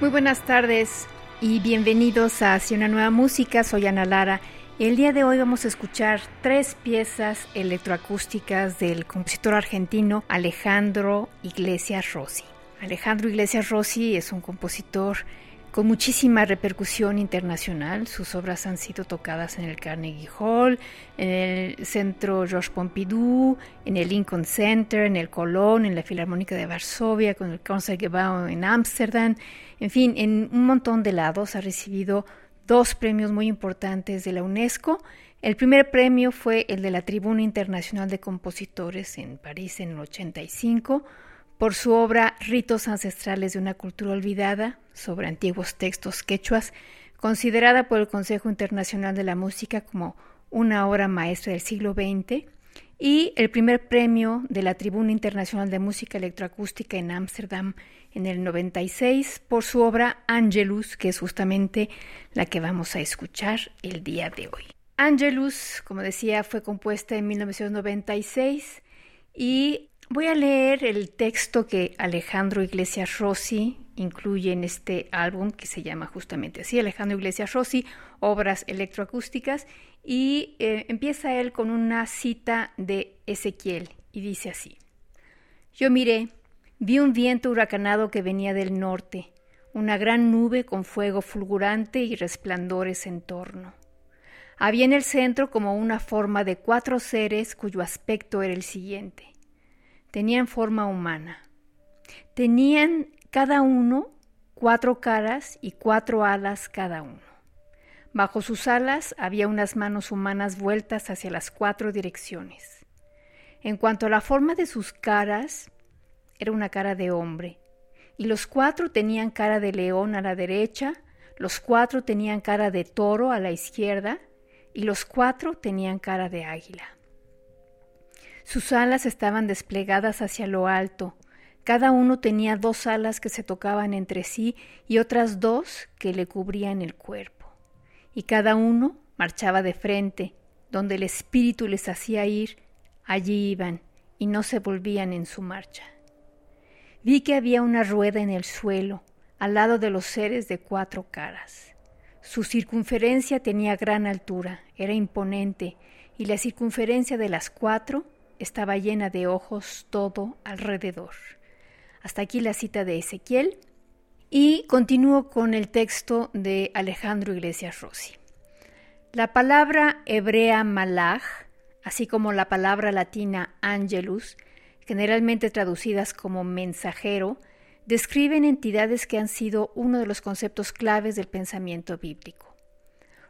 Muy buenas tardes y bienvenidos a Hacia una nueva música. Soy Ana Lara. El día de hoy vamos a escuchar tres piezas electroacústicas del compositor argentino Alejandro Iglesias Rossi. Alejandro Iglesias Rossi es un compositor con muchísima repercusión internacional. Sus obras han sido tocadas en el Carnegie Hall, en el Centro Georges Pompidou, en el Lincoln Center, en el Colón, en la Filarmónica de Varsovia, con el Concertgebouw en Ámsterdam. En fin, en un montón de lados ha recibido dos premios muy importantes de la UNESCO. El primer premio fue el de la Tribuna Internacional de Compositores en París en el 85 por su obra Ritos ancestrales de una cultura olvidada sobre antiguos textos quechuas, considerada por el Consejo Internacional de la Música como una obra maestra del siglo XX, y el primer premio de la Tribuna Internacional de Música Electroacústica en Ámsterdam en el 96 por su obra Angelus, que es justamente la que vamos a escuchar el día de hoy. Angelus, como decía, fue compuesta en 1996 y Voy a leer el texto que Alejandro Iglesias Rossi incluye en este álbum que se llama justamente así, Alejandro Iglesias Rossi, Obras Electroacústicas, y eh, empieza él con una cita de Ezequiel y dice así, Yo miré, vi un viento huracanado que venía del norte, una gran nube con fuego fulgurante y resplandores en torno. Había en el centro como una forma de cuatro seres cuyo aspecto era el siguiente tenían forma humana. Tenían cada uno cuatro caras y cuatro alas cada uno. Bajo sus alas había unas manos humanas vueltas hacia las cuatro direcciones. En cuanto a la forma de sus caras, era una cara de hombre, y los cuatro tenían cara de león a la derecha, los cuatro tenían cara de toro a la izquierda, y los cuatro tenían cara de águila. Sus alas estaban desplegadas hacia lo alto. Cada uno tenía dos alas que se tocaban entre sí y otras dos que le cubrían el cuerpo. Y cada uno marchaba de frente, donde el espíritu les hacía ir, allí iban y no se volvían en su marcha. Vi que había una rueda en el suelo, al lado de los seres de cuatro caras. Su circunferencia tenía gran altura, era imponente, y la circunferencia de las cuatro estaba llena de ojos todo alrededor. Hasta aquí la cita de Ezequiel y continúo con el texto de Alejandro Iglesias Rossi. La palabra hebrea malach, así como la palabra latina angelus, generalmente traducidas como mensajero, describen entidades que han sido uno de los conceptos claves del pensamiento bíblico.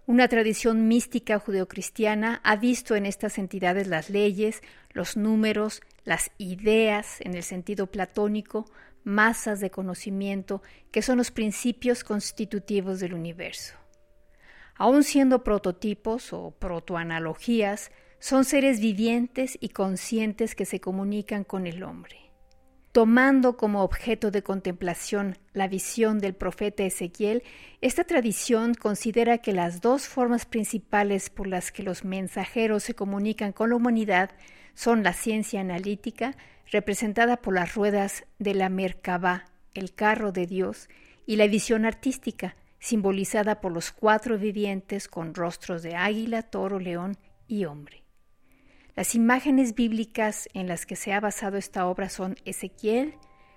Una tradición mística judeocristiana ha visto en estas entidades las leyes, los números, las ideas en el sentido platónico, masas de conocimiento que son los principios constitutivos del universo. Aun siendo prototipos o protoanalogías, son seres vivientes y conscientes que se comunican con el hombre. Tomando como objeto de contemplación la visión del profeta Ezequiel, esta tradición considera que las dos formas principales por las que los mensajeros se comunican con la humanidad son la ciencia analítica, representada por las ruedas de la Merkabah, el carro de Dios, y la visión artística, simbolizada por los cuatro vivientes con rostros de águila, toro, león y hombre. Las imágenes bíblicas en las que se ha basado esta obra son Ezequiel,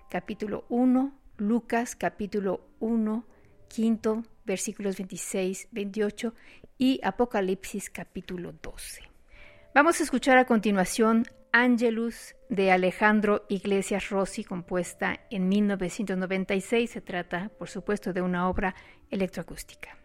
capítulo 1, Lucas capítulo 1, quinto, versículos 26, 28 y Apocalipsis capítulo 12. Vamos a escuchar a continuación Angelus de Alejandro Iglesias Rossi, compuesta en 1996. Se trata, por supuesto, de una obra electroacústica.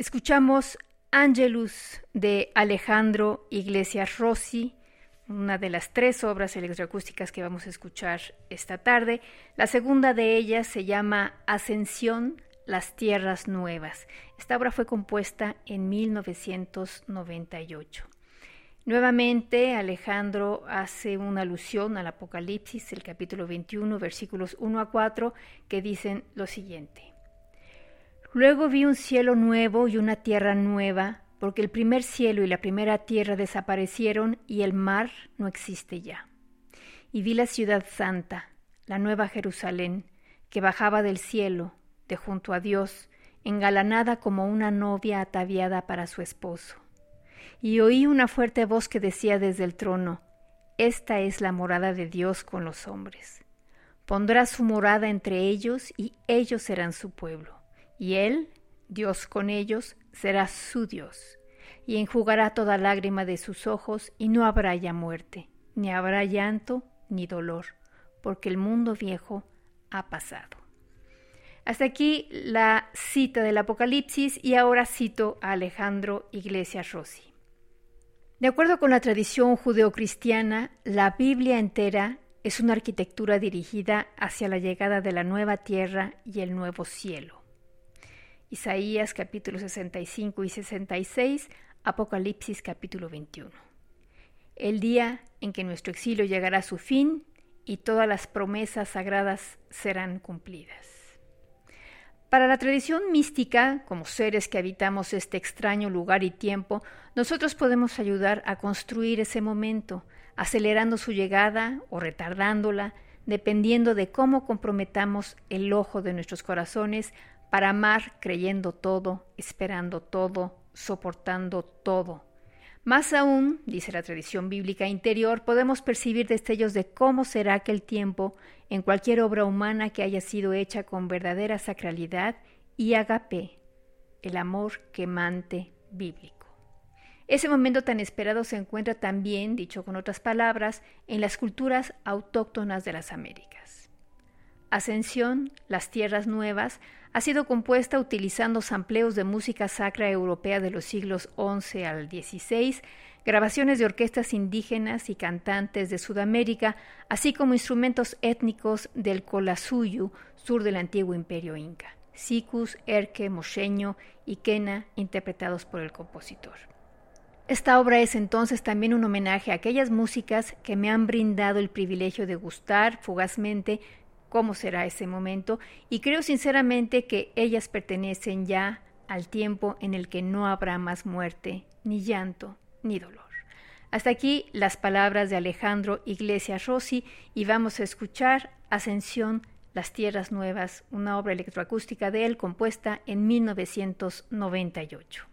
Escuchamos Angelus de Alejandro Iglesias Rossi, una de las tres obras electroacústicas que vamos a escuchar esta tarde. La segunda de ellas se llama Ascensión, las Tierras Nuevas. Esta obra fue compuesta en 1998. Nuevamente, Alejandro hace una alusión al Apocalipsis, el capítulo 21, versículos 1 a 4, que dicen lo siguiente. Luego vi un cielo nuevo y una tierra nueva, porque el primer cielo y la primera tierra desaparecieron y el mar no existe ya. Y vi la ciudad santa, la nueva Jerusalén, que bajaba del cielo, de junto a Dios, engalanada como una novia ataviada para su esposo. Y oí una fuerte voz que decía desde el trono, Esta es la morada de Dios con los hombres. Pondrá su morada entre ellos y ellos serán su pueblo y Él, Dios con ellos, será su Dios, y enjugará toda lágrima de sus ojos, y no habrá ya muerte, ni habrá llanto, ni dolor, porque el mundo viejo ha pasado. Hasta aquí la cita del Apocalipsis y ahora cito a Alejandro Iglesias Rossi. De acuerdo con la tradición judeocristiana, la Biblia entera es una arquitectura dirigida hacia la llegada de la nueva tierra y el nuevo cielo. Isaías capítulo 65 y 66, Apocalipsis capítulo 21. El día en que nuestro exilio llegará a su fin y todas las promesas sagradas serán cumplidas. Para la tradición mística, como seres que habitamos este extraño lugar y tiempo, nosotros podemos ayudar a construir ese momento, acelerando su llegada o retardándola, dependiendo de cómo comprometamos el ojo de nuestros corazones para amar creyendo todo, esperando todo, soportando todo. Más aún, dice la tradición bíblica interior, podemos percibir destellos de cómo será aquel tiempo en cualquier obra humana que haya sido hecha con verdadera sacralidad y agape, el amor quemante bíblico. Ese momento tan esperado se encuentra también, dicho con otras palabras, en las culturas autóctonas de las Américas. Ascensión, las tierras nuevas, ha sido compuesta utilizando sampleos de música sacra europea de los siglos XI al XVI, grabaciones de orquestas indígenas y cantantes de Sudamérica, así como instrumentos étnicos del Colasuyu, sur del antiguo imperio inca, sicus, erque, mocheño y quena, interpretados por el compositor. Esta obra es entonces también un homenaje a aquellas músicas que me han brindado el privilegio de gustar fugazmente cómo será ese momento y creo sinceramente que ellas pertenecen ya al tiempo en el que no habrá más muerte, ni llanto, ni dolor. Hasta aquí las palabras de Alejandro Iglesias Rossi y vamos a escuchar Ascensión, las Tierras Nuevas, una obra electroacústica de él compuesta en 1998.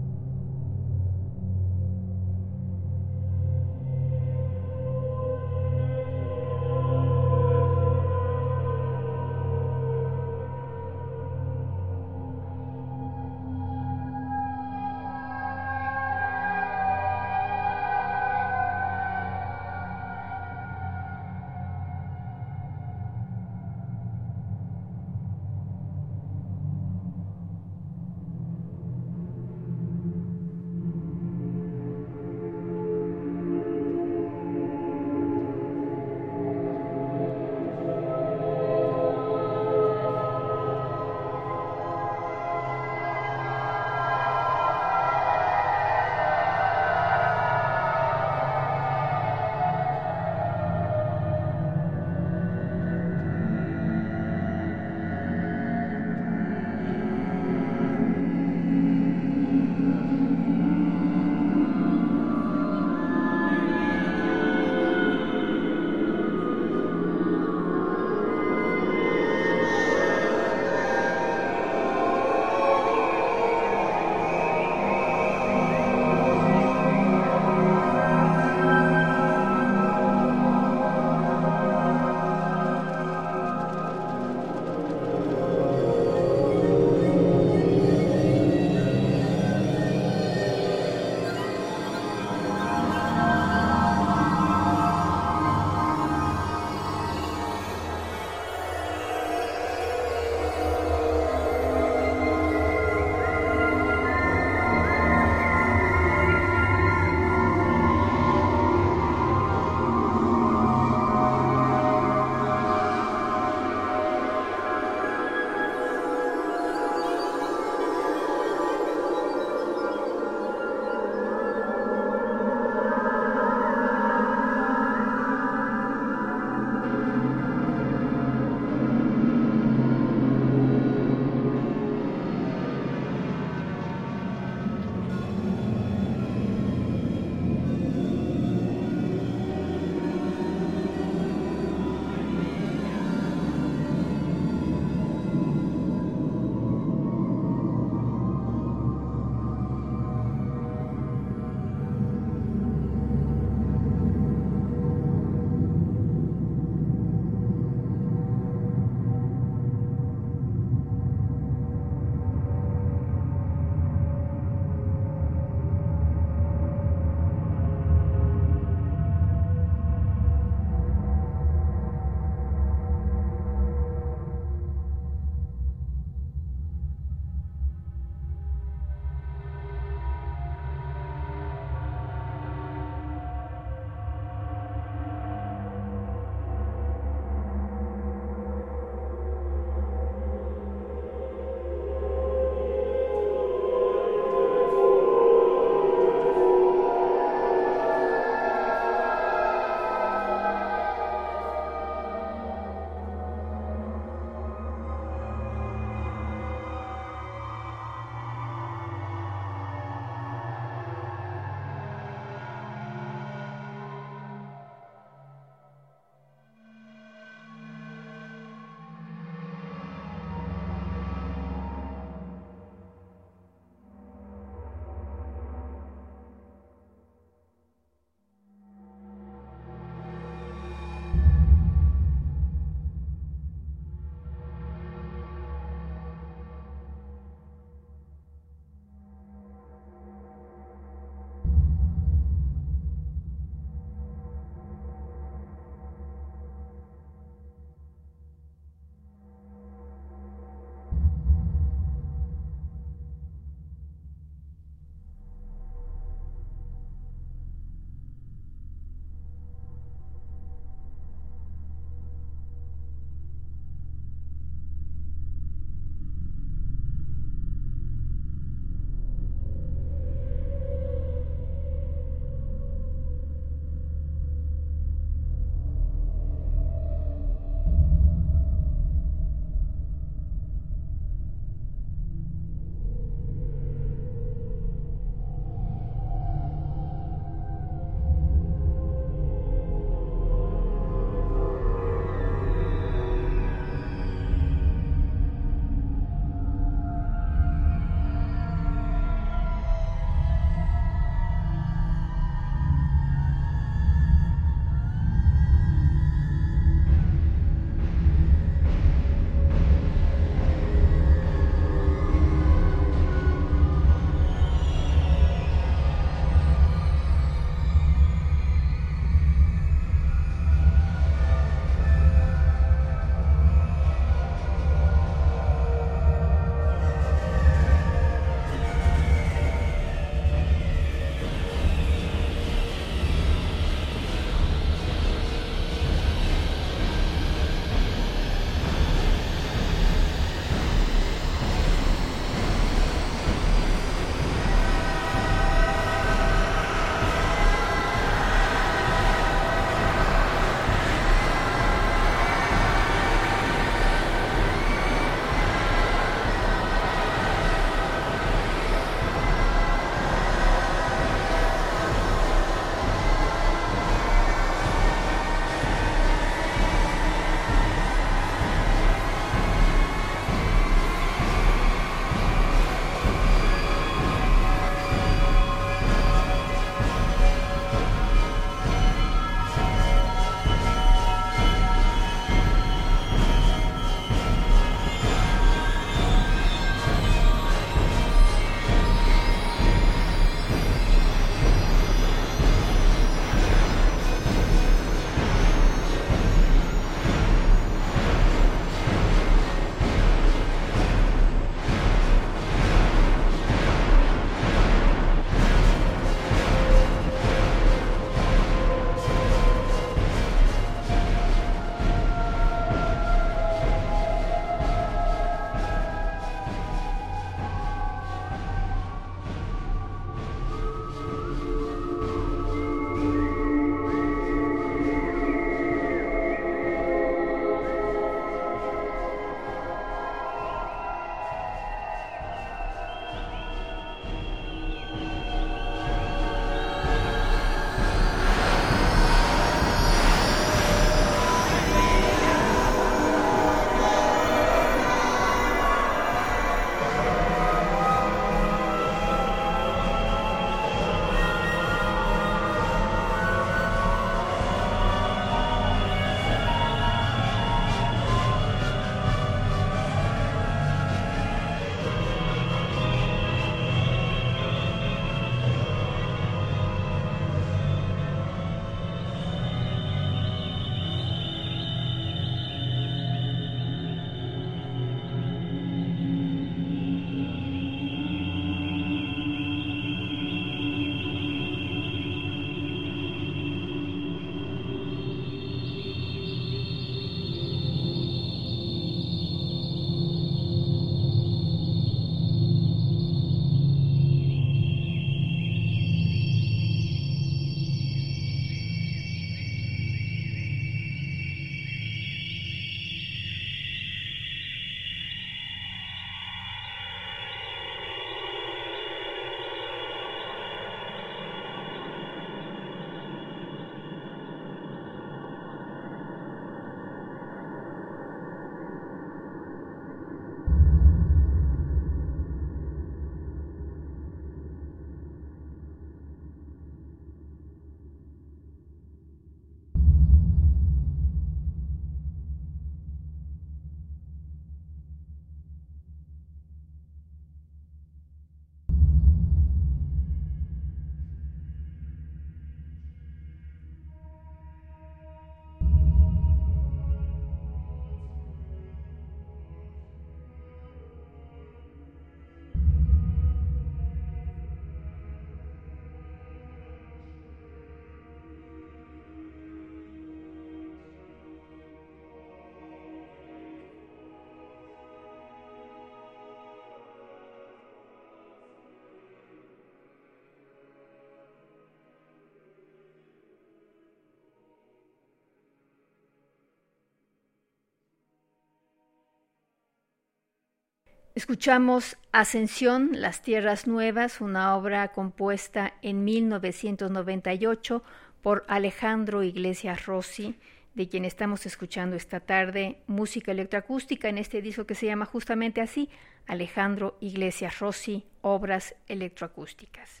Escuchamos Ascensión, Las Tierras Nuevas, una obra compuesta en 1998 por Alejandro Iglesias Rossi, de quien estamos escuchando esta tarde música electroacústica en este disco que se llama justamente así, Alejandro Iglesias Rossi, Obras Electroacústicas.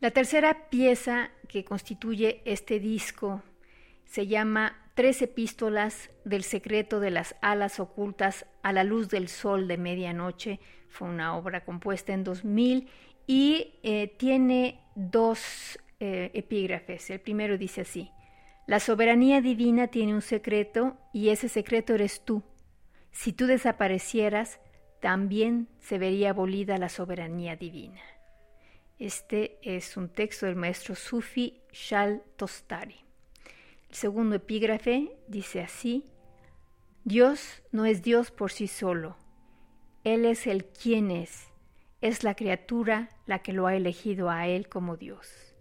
La tercera pieza que constituye este disco se llama Tres epístolas del secreto de las alas ocultas a la luz del sol de medianoche. Fue una obra compuesta en 2000 y eh, tiene dos eh, epígrafes. El primero dice así, la soberanía divina tiene un secreto y ese secreto eres tú. Si tú desaparecieras, también se vería abolida la soberanía divina. Este es un texto del maestro Sufi Shal Tostari. Segundo epígrafe dice así, Dios no es Dios por sí solo, Él es el quien es, es la criatura la que lo ha elegido a Él como Dios.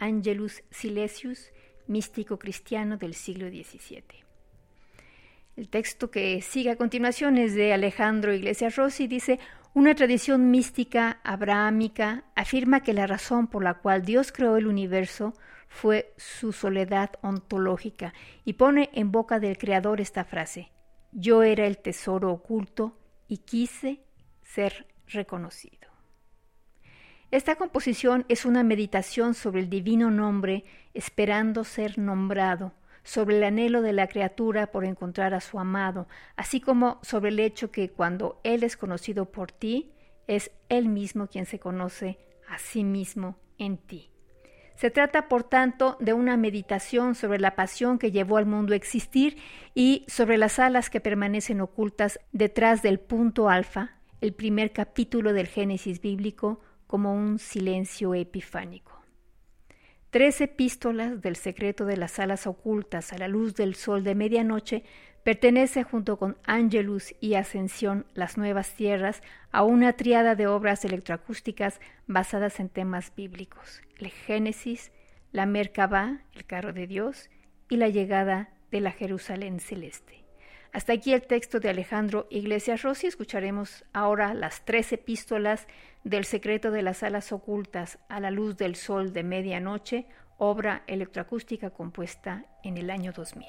Angelus Silesius, místico cristiano del siglo XVII. El texto que sigue a continuación es de Alejandro Iglesias Rossi, dice, una tradición mística abrahámica afirma que la razón por la cual Dios creó el universo fue su soledad ontológica y pone en boca del Creador esta frase, yo era el tesoro oculto y quise ser reconocido. Esta composición es una meditación sobre el divino nombre esperando ser nombrado, sobre el anhelo de la criatura por encontrar a su amado, así como sobre el hecho que cuando Él es conocido por ti, es Él mismo quien se conoce a sí mismo en ti. Se trata, por tanto, de una meditación sobre la pasión que llevó al mundo a existir y sobre las alas que permanecen ocultas detrás del punto alfa, el primer capítulo del Génesis bíblico, como un silencio epifánico. Tres epístolas del secreto de las alas ocultas a la luz del sol de medianoche pertenece junto con Angelus y Ascensión, las nuevas tierras, a una triada de obras electroacústicas basadas en temas bíblicos, el Génesis, la Merkabah, el carro de Dios, y la llegada de la Jerusalén celeste. Hasta aquí el texto de Alejandro Iglesias Rossi. Escucharemos ahora las tres epístolas del secreto de las alas ocultas a la luz del sol de medianoche, obra electroacústica compuesta en el año 2000.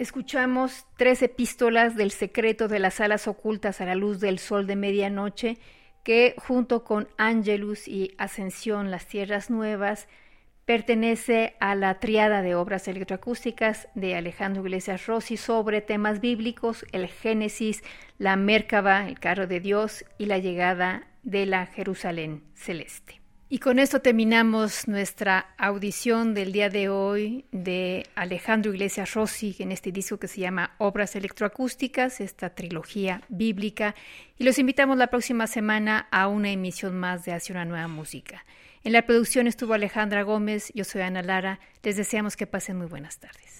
Escuchamos tres epístolas del secreto de las alas ocultas a la luz del sol de medianoche, que junto con Angelus y Ascensión, las Tierras Nuevas, pertenece a la triada de obras electroacústicas de Alejandro Iglesias Rossi sobre temas bíblicos, el Génesis, la Mércaba, el carro de Dios y la llegada de la Jerusalén celeste. Y con esto terminamos nuestra audición del día de hoy de Alejandro Iglesias Rossi en este disco que se llama Obras Electroacústicas, esta trilogía bíblica. Y los invitamos la próxima semana a una emisión más de Hacia una nueva música. En la producción estuvo Alejandra Gómez, yo soy Ana Lara. Les deseamos que pasen muy buenas tardes.